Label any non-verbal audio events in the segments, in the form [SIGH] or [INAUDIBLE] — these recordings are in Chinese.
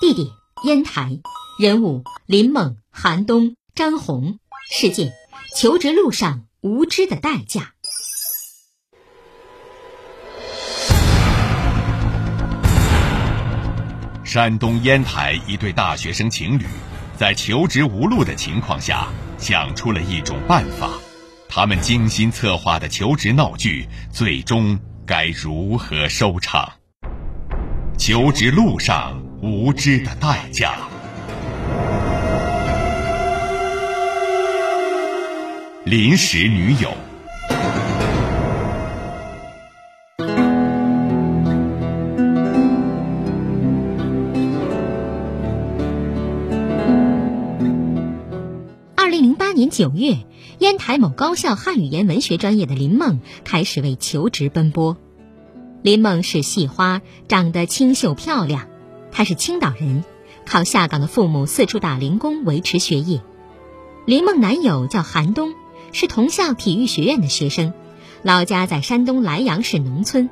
地点烟台，人物林梦、韩东、张红，事件。求职路上无知的代价。山东烟台一对大学生情侣，在求职无路的情况下，想出了一种办法。他们精心策划的求职闹剧，最终该如何收场？求职路上无知的代价。临时女友。二零零八年九月，烟台某高校汉语言文学专业的林梦开始为求职奔波。林梦是系花，长得清秀漂亮。她是青岛人，靠下岗的父母四处打零工维持学业。林梦男友叫韩东。是同校体育学院的学生，老家在山东莱阳市农村，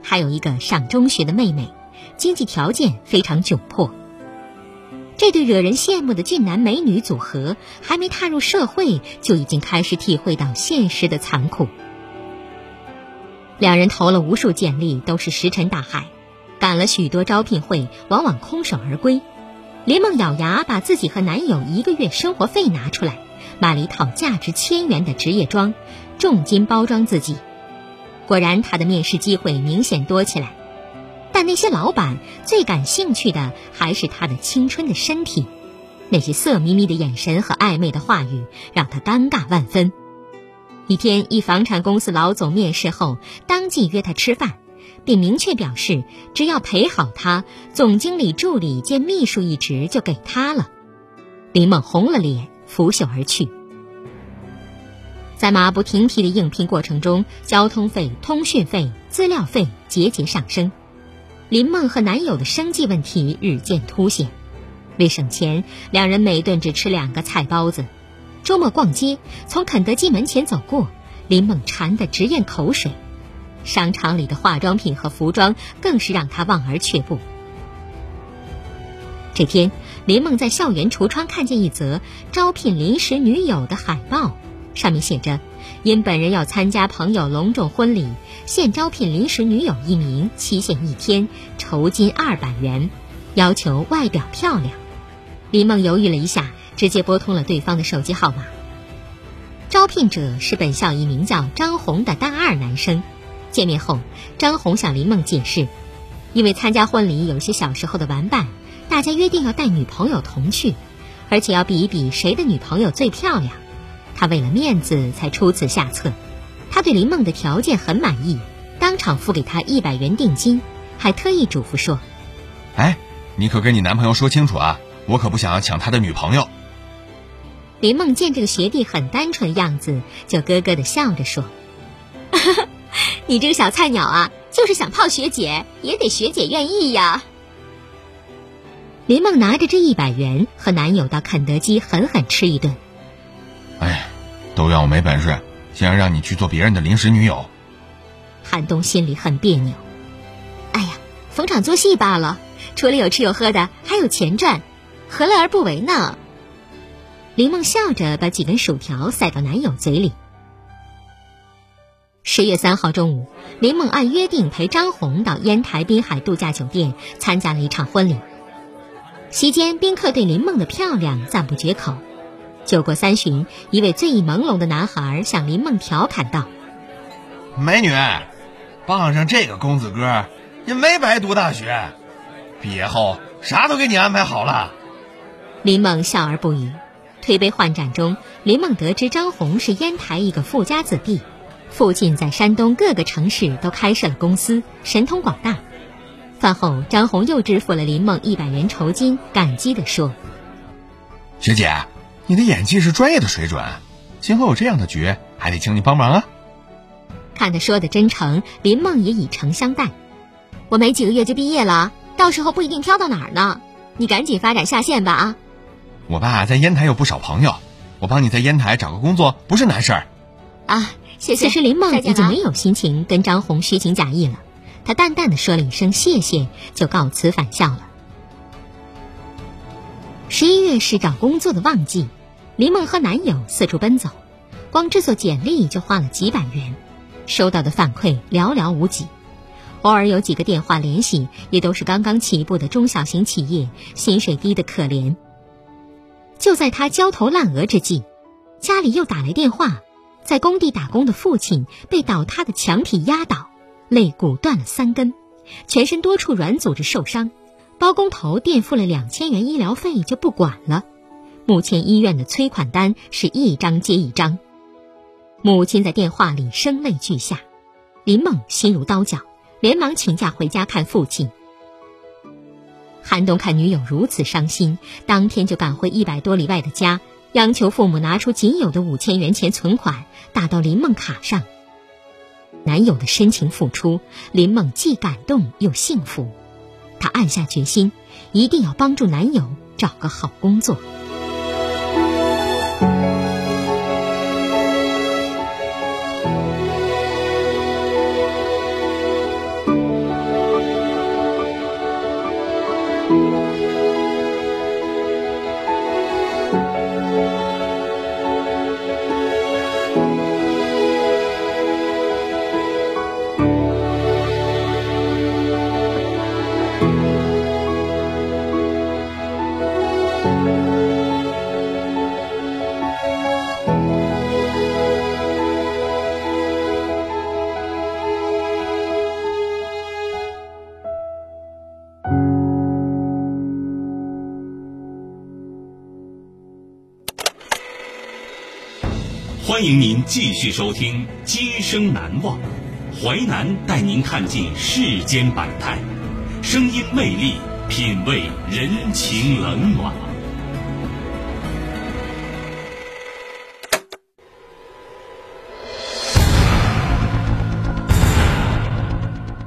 还有一个上中学的妹妹，经济条件非常窘迫。这对惹人羡慕的俊男美女组合，还没踏入社会，就已经开始体会到现实的残酷。两人投了无数简历，都是石沉大海；赶了许多招聘会，往往空手而归。林梦咬牙把自己和男友一个月生活费拿出来。买了一套价值千元的职业装，重金包装自己。果然，他的面试机会明显多起来。但那些老板最感兴趣的还是他的青春的身体。那些色眯眯的眼神和暧昧的话语让他尴尬万分。一天，一房产公司老总面试后，当即约他吃饭，并明确表示，只要陪好他，总经理助理兼秘书一职就给他了。林梦红了脸。拂袖而去。在马不停蹄的应聘过程中，交通费、通讯费、资料费节节上升，林梦和男友的生计问题日渐凸显。为省钱，两人每顿只吃两个菜包子。周末逛街，从肯德基门前走过，林梦馋得直咽口水。商场里的化妆品和服装更是让他望而却步。这天。林梦在校园橱窗看见一则招聘临时女友的海报，上面写着：“因本人要参加朋友隆重婚礼，现招聘临时女友一名，期限一天，酬金二百元，要求外表漂亮。”林梦犹豫了一下，直接拨通了对方的手机号码。招聘者是本校一名叫张红的大二男生。见面后，张红向林梦解释，因为参加婚礼有些小时候的玩伴。大家约定要带女朋友同去，而且要比一比谁的女朋友最漂亮。他为了面子才出此下策。他对林梦的条件很满意，当场付给她一百元定金，还特意嘱咐说：“哎，你可跟你男朋友说清楚啊，我可不想要抢他的女朋友。”林梦见这个学弟很单纯的样子，就咯咯的笑着说：“你这个小菜鸟啊，就是想泡学姐，也得学姐愿意呀。”林梦拿着这一百元和男友到肯德基狠狠吃一顿。哎，都怨我没本事，竟然让你去做别人的临时女友。韩东心里很别扭。哎呀，逢场作戏罢了，除了有吃有喝的，还有钱赚，何乐而不为呢？林梦笑着把几根薯条塞到男友嘴里。十月三号中午，林梦按约定陪张红到烟台滨海度假酒店参加了一场婚礼。席间，宾客对林梦的漂亮赞不绝口。酒过三巡，一位醉意朦胧的男孩向林梦调侃道：“美女，傍上这个公子哥，也没白读大学，毕业后啥都给你安排好了。”林梦笑而不语。推杯换盏中，林梦得知张红是烟台一个富家子弟，父亲在山东各个城市都开设了公司，神通广大。饭后，张红又支付了林梦一百元酬金，感激地说：“学姐，你的演技是专业的水准，今后有这样的局，还得请你帮忙啊。”看他说的真诚，林梦也以诚相待。我没几个月就毕业了，到时候不一定挑到哪儿呢，你赶紧发展下线吧啊！我爸在烟台有不少朋友，我帮你在烟台找个工作不是难事儿。啊，谢谢。此时林梦已经没有心情跟张红虚情假意了。她淡淡的说了一声谢谢，就告辞返校了。十一月是找工作的旺季，林梦和男友四处奔走，光制作简历就花了几百元，收到的反馈寥寥无几，偶尔有几个电话联系，也都是刚刚起步的中小型企业，薪水低的可怜。就在他焦头烂额之际，家里又打来电话，在工地打工的父亲被倒塌的墙体压倒。肋骨断了三根，全身多处软组织受伤，包工头垫付了两千元医疗费就不管了。目前医院的催款单是一张接一张。母亲在电话里声泪俱下，林梦心如刀绞，连忙请假回家看父亲。韩东看女友如此伤心，当天就赶回一百多里外的家，央求父母拿出仅有的五千元钱存款打到林梦卡上。男友的深情付出，林梦既感动又幸福。她暗下决心，一定要帮助男友找个好工作。欢迎您继续收听《今生难忘》，淮南带您看尽世间百态，声音魅力，品味人情冷暖。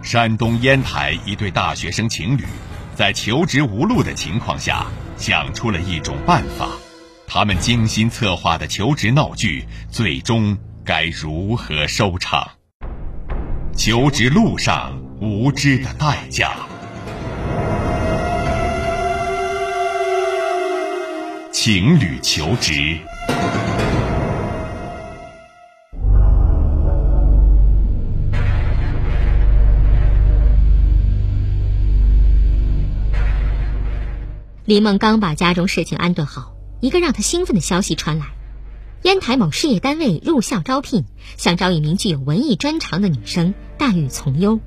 山东烟台一对大学生情侣，在求职无路的情况下，想出了一种办法。他们精心策划的求职闹剧，最终该如何收场？求职路上无知的代价。情侣求职。李梦刚把家中事情安顿好。一个让他兴奋的消息传来：烟台某事业单位入校招聘，想招一名具有文艺专长的女生，待遇从优。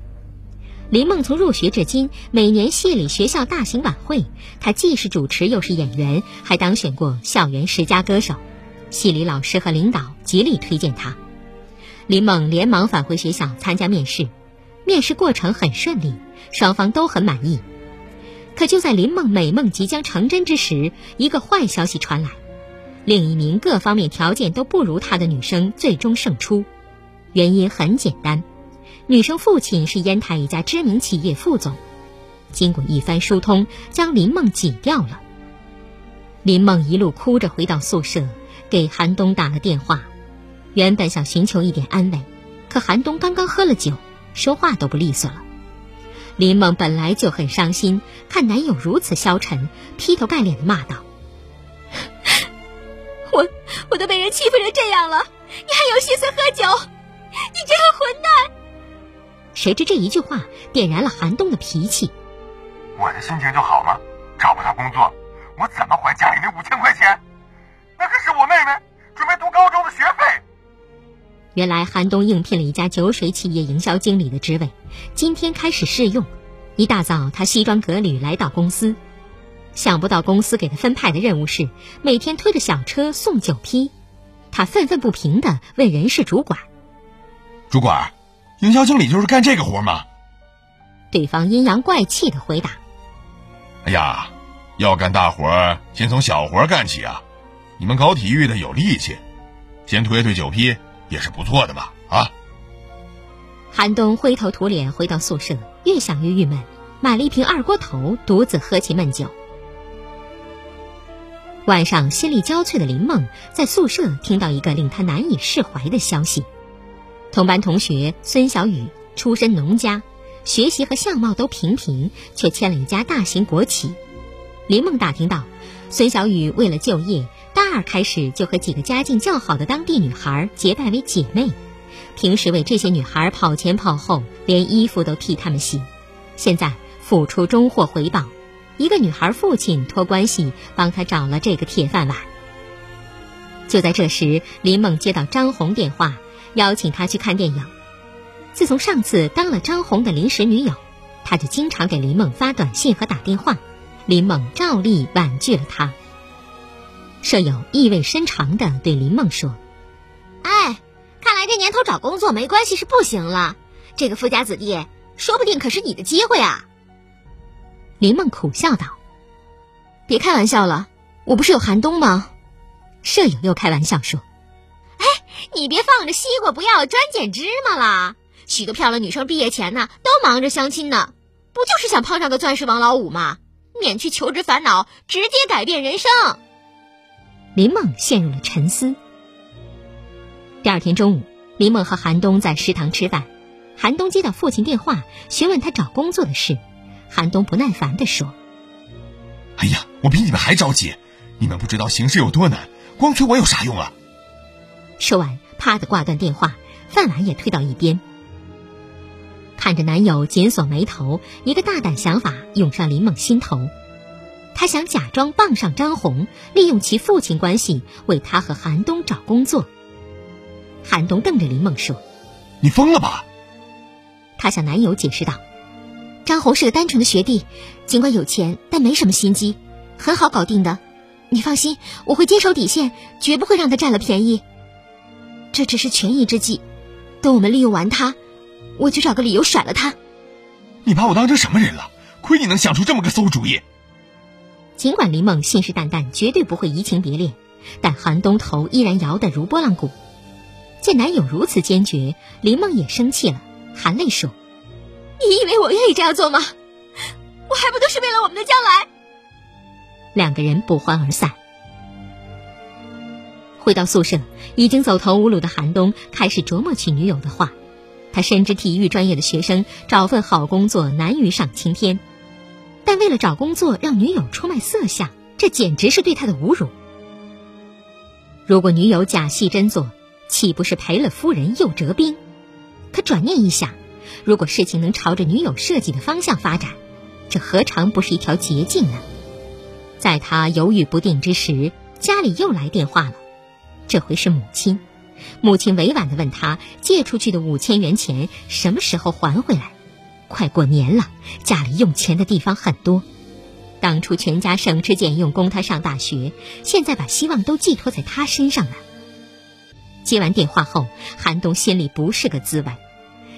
林梦从入学至今，每年系里学校大型晚会，她既是主持又是演员，还当选过校园十佳歌手。系里老师和领导极力推荐她。林梦连忙返回学校参加面试，面试过程很顺利，双方都很满意。可就在林梦美梦即将成真之时，一个坏消息传来：另一名各方面条件都不如她的女生最终胜出。原因很简单，女生父亲是烟台一家知名企业副总，经过一番疏通，将林梦挤掉了。林梦一路哭着回到宿舍，给韩东打了电话，原本想寻求一点安慰，可韩东刚刚喝了酒，说话都不利索了。林梦本来就很伤心，看男友如此消沉，劈头盖脸的骂道：“ [LAUGHS] 我我都被人欺负成这样了，你还有心思喝酒？你这个混蛋！”谁知这一句话点燃了韩东的脾气。我的心情就好吗？找不到工作，我怎么还家里那五千块钱？那可是我妹妹准备读高中的学费。原来韩东应聘了一家酒水企业营销经理的职位，今天开始试用。一大早，他西装革履来到公司，想不到公司给他分派的任务是每天推着小车送酒批。他愤愤不平地问人事主管：“主管，营销经理就是干这个活吗？”对方阴阳怪气地回答：“哎呀，要干大活，先从小活干起啊！你们搞体育的有力气，先推推酒批。”也是不错的嘛，啊！韩东灰头土脸回到宿舍，越想越郁闷，买了一瓶二锅头，独自喝起闷酒。晚上，心力交瘁的林梦在宿舍听到一个令他难以释怀的消息：同班同学孙小雨出身农家，学习和相貌都平平，却签了一家大型国企。林梦打听到，孙小雨为了就业。大二开始就和几个家境较好的当地女孩结拜为姐妹，平时为这些女孩跑前跑后，连衣服都替她们洗。现在付出终获回报，一个女孩父亲托关系帮她找了这个铁饭碗。就在这时，林梦接到张红电话，邀请她去看电影。自从上次当了张红的临时女友，他就经常给林梦发短信和打电话，林梦照例婉拒了他。舍友意味深长地对林梦说：“哎，看来这年头找工作没关系是不行了。这个富家子弟，说不定可是你的机会啊。”林梦苦笑道：“别开玩笑了，我不是有寒冬吗？”舍友又开玩笑说：“哎，你别放着西瓜不要专捡芝麻啦。许多漂亮女生毕业前呢，都忙着相亲呢，不就是想碰上个钻石王老五吗？免去求职烦恼，直接改变人生。”林梦陷入了沉思。第二天中午，林梦和韩东在食堂吃饭，韩东接到父亲电话，询问他找工作的事。韩东不耐烦地说：“哎呀，我比你们还着急！你们不知道形势有多难，光催我有啥用啊？”说完，啪的挂断电话，饭碗也推到一边。看着男友紧锁眉头，一个大胆想法涌上林梦心头。他想假装傍上张红，利用其父亲关系为他和韩东找工作。韩东瞪着林梦说：“你疯了吧？”他向男友解释道：“张红是个单纯的学弟，尽管有钱，但没什么心机，很好搞定的。你放心，我会坚守底线，绝不会让他占了便宜。这只是权宜之计，等我们利用完他，我就找个理由甩了他。”你把我当成什么人了？亏你能想出这么个馊主意！尽管林梦信誓旦旦绝对不会移情别恋，但韩东头依然摇得如拨浪鼓。见男友如此坚决，林梦也生气了，含泪说：“你以为我愿意这样做吗？我还不都是为了我们的将来？”两个人不欢而散。回到宿舍，已经走投无路的韩东开始琢磨起女友的话。他深知体育专业的学生找份好工作难于上青天。但为了找工作让女友出卖色相，这简直是对他的侮辱。如果女友假戏真做，岂不是赔了夫人又折兵？可转念一想，如果事情能朝着女友设计的方向发展，这何尝不是一条捷径呢？在他犹豫不定之时，家里又来电话了，这回是母亲。母亲委婉地问他借出去的五千元钱什么时候还回来。快过年了，家里用钱的地方很多。当初全家省吃俭用供他上大学，现在把希望都寄托在他身上了。接完电话后，韩东心里不是个滋味。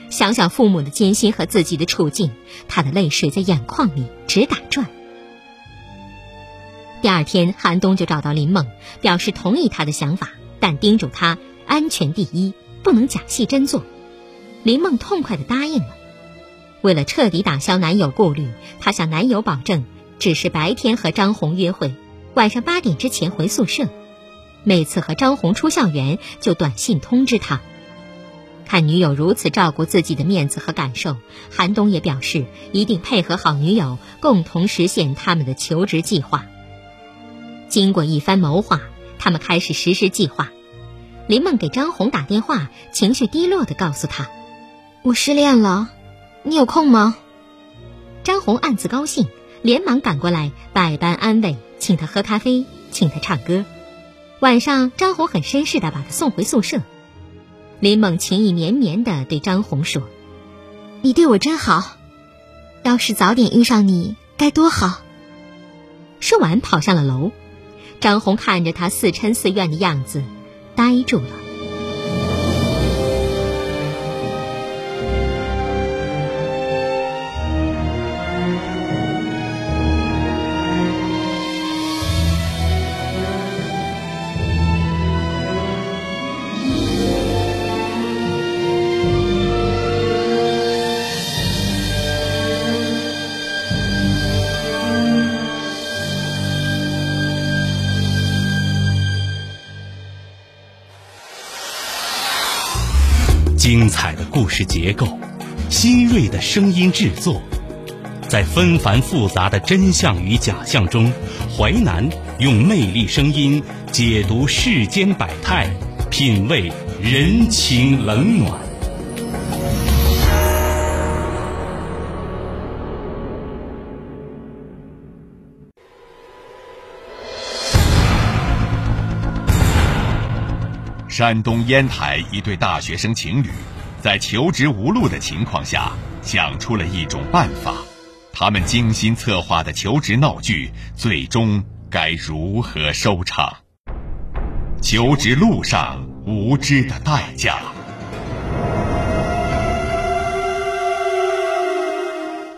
想想父母的艰辛和自己的处境，他的泪水在眼眶里直打转。第二天，韩东就找到林梦，表示同意他的想法，但叮嘱他安全第一，不能假戏真做。林梦痛快地答应了。为了彻底打消男友顾虑，她向男友保证，只是白天和张红约会，晚上八点之前回宿舍。每次和张红出校园，就短信通知他。看女友如此照顾自己的面子和感受，韩东也表示一定配合好女友，共同实现他们的求职计划。经过一番谋划，他们开始实施计划。林梦给张红打电话，情绪低落的告诉他：“我失恋了。”你有空吗？张红暗自高兴，连忙赶过来，百般安慰，请他喝咖啡，请他唱歌。晚上，张红很绅士的把他送回宿舍。林猛情意绵绵的对张红说：“你对我真好，要是早点遇上你该多好。”说完跑上了楼。张红看着他似嗔似怨的样子，呆住了。彩的故事结构，新锐的声音制作，在纷繁复杂的真相与假象中，淮南用魅力声音解读世间百态，品味人情冷暖。山东烟台一对大学生情侣，在求职无路的情况下，想出了一种办法。他们精心策划的求职闹剧，最终该如何收场？求职路上无知的代价。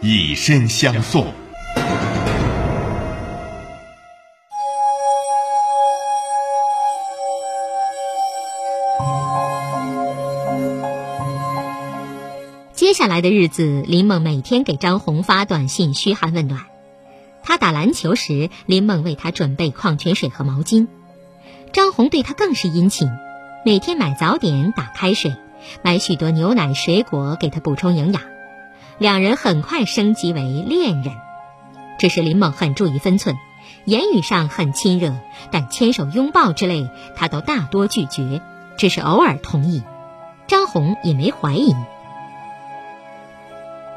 以身相送。接下来的日子，林梦每天给张红发短信嘘寒问暖。他打篮球时，林梦为他准备矿泉水和毛巾。张红对他更是殷勤，每天买早点打开水，买许多牛奶水果给他补充营养。两人很快升级为恋人。只是林梦很注意分寸，言语上很亲热，但牵手拥抱之类，他都大多拒绝，只是偶尔同意。张红也没怀疑。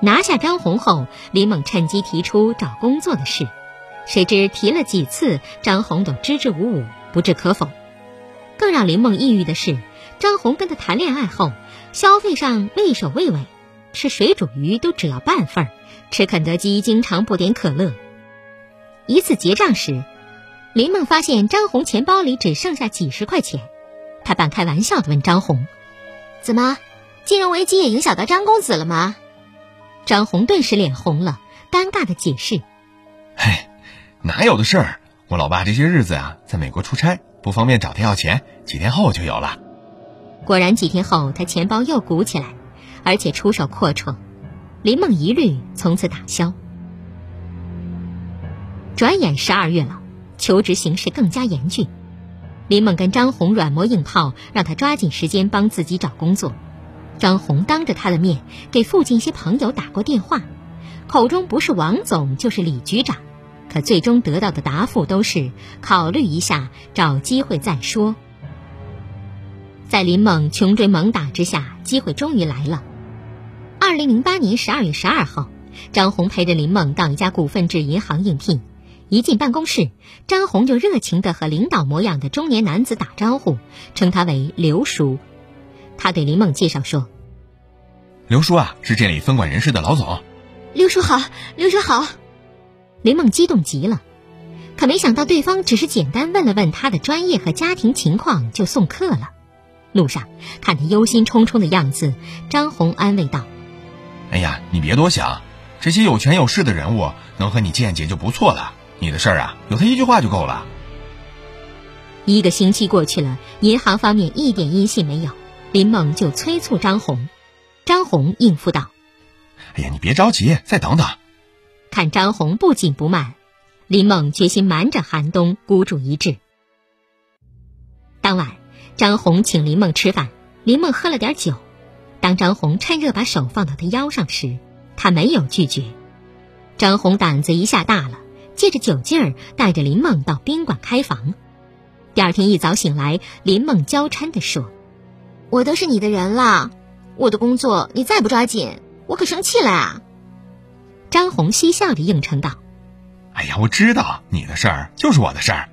拿下张红后，林猛趁机提出找工作的事，谁知提了几次，张红都支支吾吾，不置可否。更让林梦抑郁的是，张红跟他谈恋爱后，消费上畏首畏尾，吃水煮鱼都只要半份儿，吃肯德基经常不点可乐。一次结账时，林梦发现张红钱包里只剩下几十块钱，他半开玩笑的问张红：“怎么，金融危机也影响到张公子了吗？”张红顿时脸红了，尴尬的解释：“嘿，哪有的事儿？我老爸这些日子啊，在美国出差，不方便找他要钱，几天后就有了。”果然，几天后他钱包又鼓起来，而且出手阔绰，林梦疑虑从此打消。转眼十二月了，求职形势更加严峻，林梦跟张红软磨硬泡，让他抓紧时间帮自己找工作。张红当着他的面给附近一些朋友打过电话，口中不是王总就是李局长，可最终得到的答复都是考虑一下，找机会再说。在林猛穷追猛打之下，机会终于来了。二零零八年十二月十二号，张红陪着林猛到一家股份制银行应聘，一进办公室，张红就热情地和领导模样的中年男子打招呼，称他为刘叔。他对林梦介绍说：“刘叔啊，是这里分管人事的老总。”刘叔好，刘叔好。林梦激动极了，可没想到对方只是简单问了问他的专业和家庭情况就送客了。路上看他忧心忡忡的样子，张红安慰道：“哎呀，你别多想，这些有权有势的人物能和你见见就不错了。你的事儿啊，有他一句话就够了。”一个星期过去了，银行方面一点音信没有。林猛就催促张红，张红应付道：“哎呀，你别着急，再等等。”看张红不紧不慢，林猛决心瞒着寒冬，孤注一掷。当晚，张红请林梦吃饭，林梦喝了点酒。当张红趁热把手放到他腰上时，他没有拒绝。张红胆子一下大了，借着酒劲儿带着林梦到宾馆开房。第二天一早醒来，林梦娇嗔地说。我都是你的人了，我的工作你再不抓紧，我可生气了啊！张红嬉笑着应承道：“哎呀，我知道你的事儿就是我的事儿。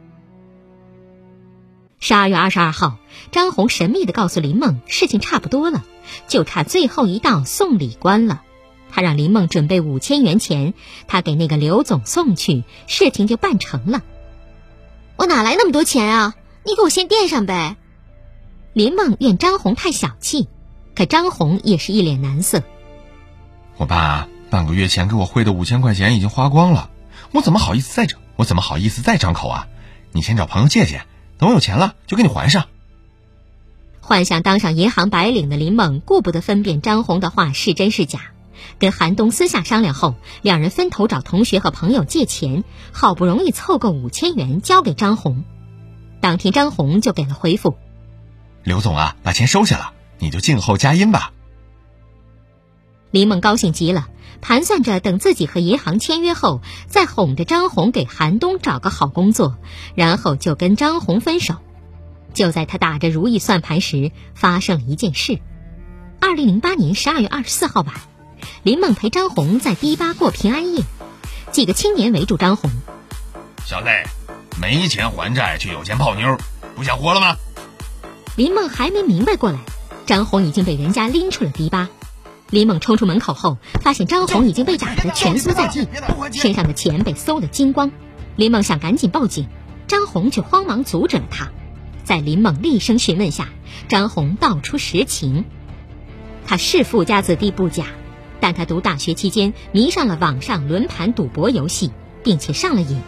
十二月二十二号，张红神秘的告诉林梦，事情差不多了，就差最后一道送礼关了。他让林梦准备五千元钱，他给那个刘总送去，事情就办成了。我哪来那么多钱啊？你给我先垫上呗。林梦怨张红太小气，可张红也是一脸难色。我爸半个月前给我汇的五千块钱已经花光了，我怎么好意思再张？我怎么好意思再张口啊？你先找朋友借借，等我有钱了就给你还上。幻想当上银行白领的林梦，顾不得分辨张红的话是真是假。跟韩东私下商量后，两人分头找同学和朋友借钱，好不容易凑够五千元交给张红。当天张红就给了回复：“刘总啊，把钱收下了，你就静候佳音吧。”林梦高兴极了，盘算着等自己和银行签约后，再哄着张红给韩东找个好工作，然后就跟张红分手。就在他打着如意算盘时，发生了一件事。二零零八年十二月二十四号晚。林梦陪张红在迪吧过平安夜，几个青年围住张红：“小子，没钱还债却有钱泡妞，不想活了吗？”林梦还没明白过来，张红已经被人家拎出了迪吧。林梦冲出门口后，发现张红已经被打得蜷缩在地，身上的钱被搜得精光。林梦想赶紧报警，张红却慌忙阻止了他。在林梦厉声询问下，张红道出实情：他是富家子弟不假。但他读大学期间迷上了网上轮盘赌博游戏，并且上了瘾，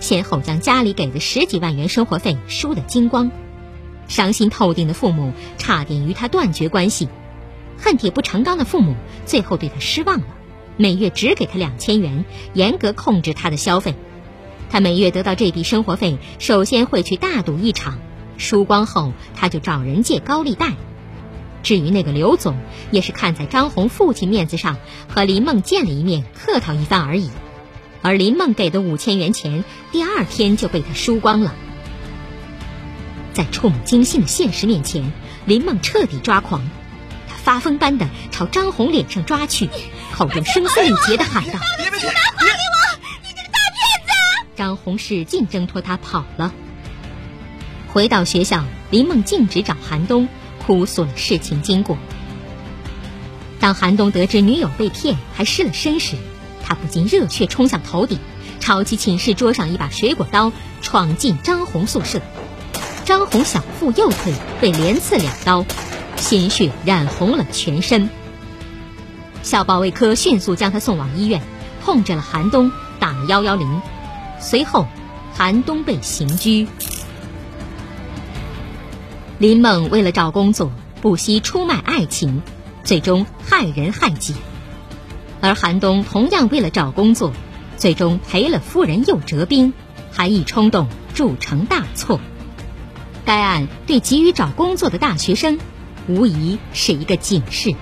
先后将家里给的十几万元生活费输得精光，伤心透顶的父母差点与他断绝关系，恨铁不成钢的父母最后对他失望了，每月只给他两千元，严格控制他的消费。他每月得到这笔生活费，首先会去大赌一场，输光后他就找人借高利贷。至于那个刘总，也是看在张红父亲面子上，和林梦见了一面，客套一番而已。而林梦给的五千元钱，第二天就被他输光了。在触目惊心的现实面前，林梦彻底抓狂，他发疯般的朝张红脸上抓去，口中声嘶力竭的喊道：“你拿还给我！你这个大骗子！”张红使劲挣脱他跑了。回到学校，林梦径直找韩东。哭诉了事情经过。当韩东得知女友被骗还失了身时，他不禁热血冲向头顶，抄起寝室桌上一把水果刀，闯进张红宿舍。张红小腹右腿被连刺两刀，鲜血染红了全身。校保卫科迅速将他送往医院，控制了韩东，打了幺幺零。随后，韩东被刑拘。林梦为了找工作，不惜出卖爱情，最终害人害己；而韩东同样为了找工作，最终赔了夫人又折兵，还一冲动铸成大错。该案对急于找工作的大学生，无疑是一个警示。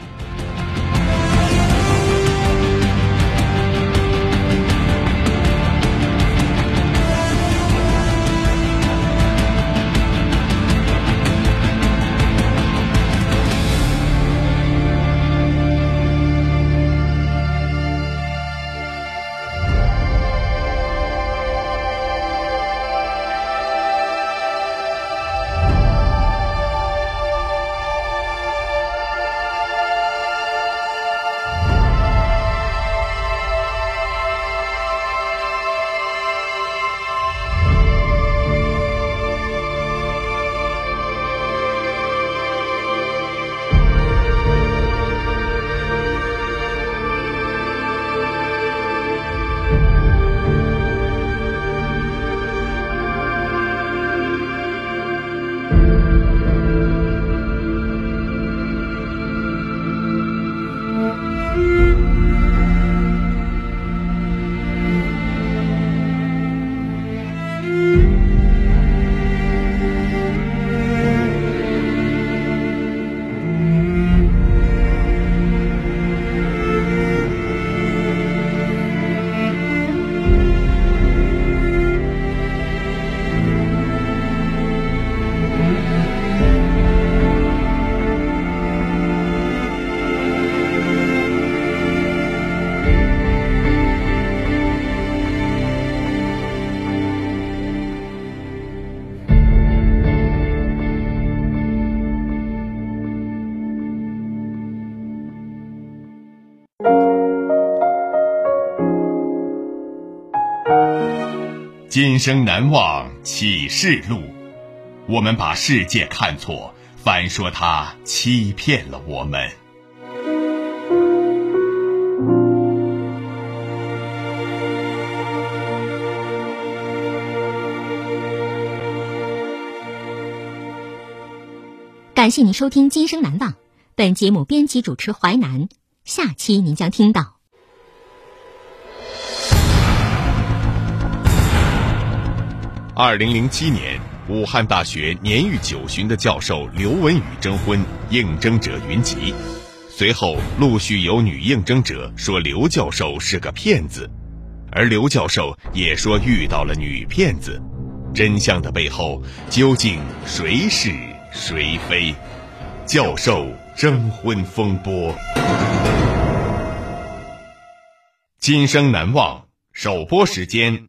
今生难忘启示录。我们把世界看错，反说它欺骗了我们。感谢您收听《今生难忘》，本节目编辑主持淮南。下期您将听到。二零零七年，武汉大学年逾九旬的教授刘文宇征婚，应征者云集。随后陆续有女应征者说刘教授是个骗子，而刘教授也说遇到了女骗子。真相的背后究竟谁是谁非？教授征婚风波，今生难忘。首播时间：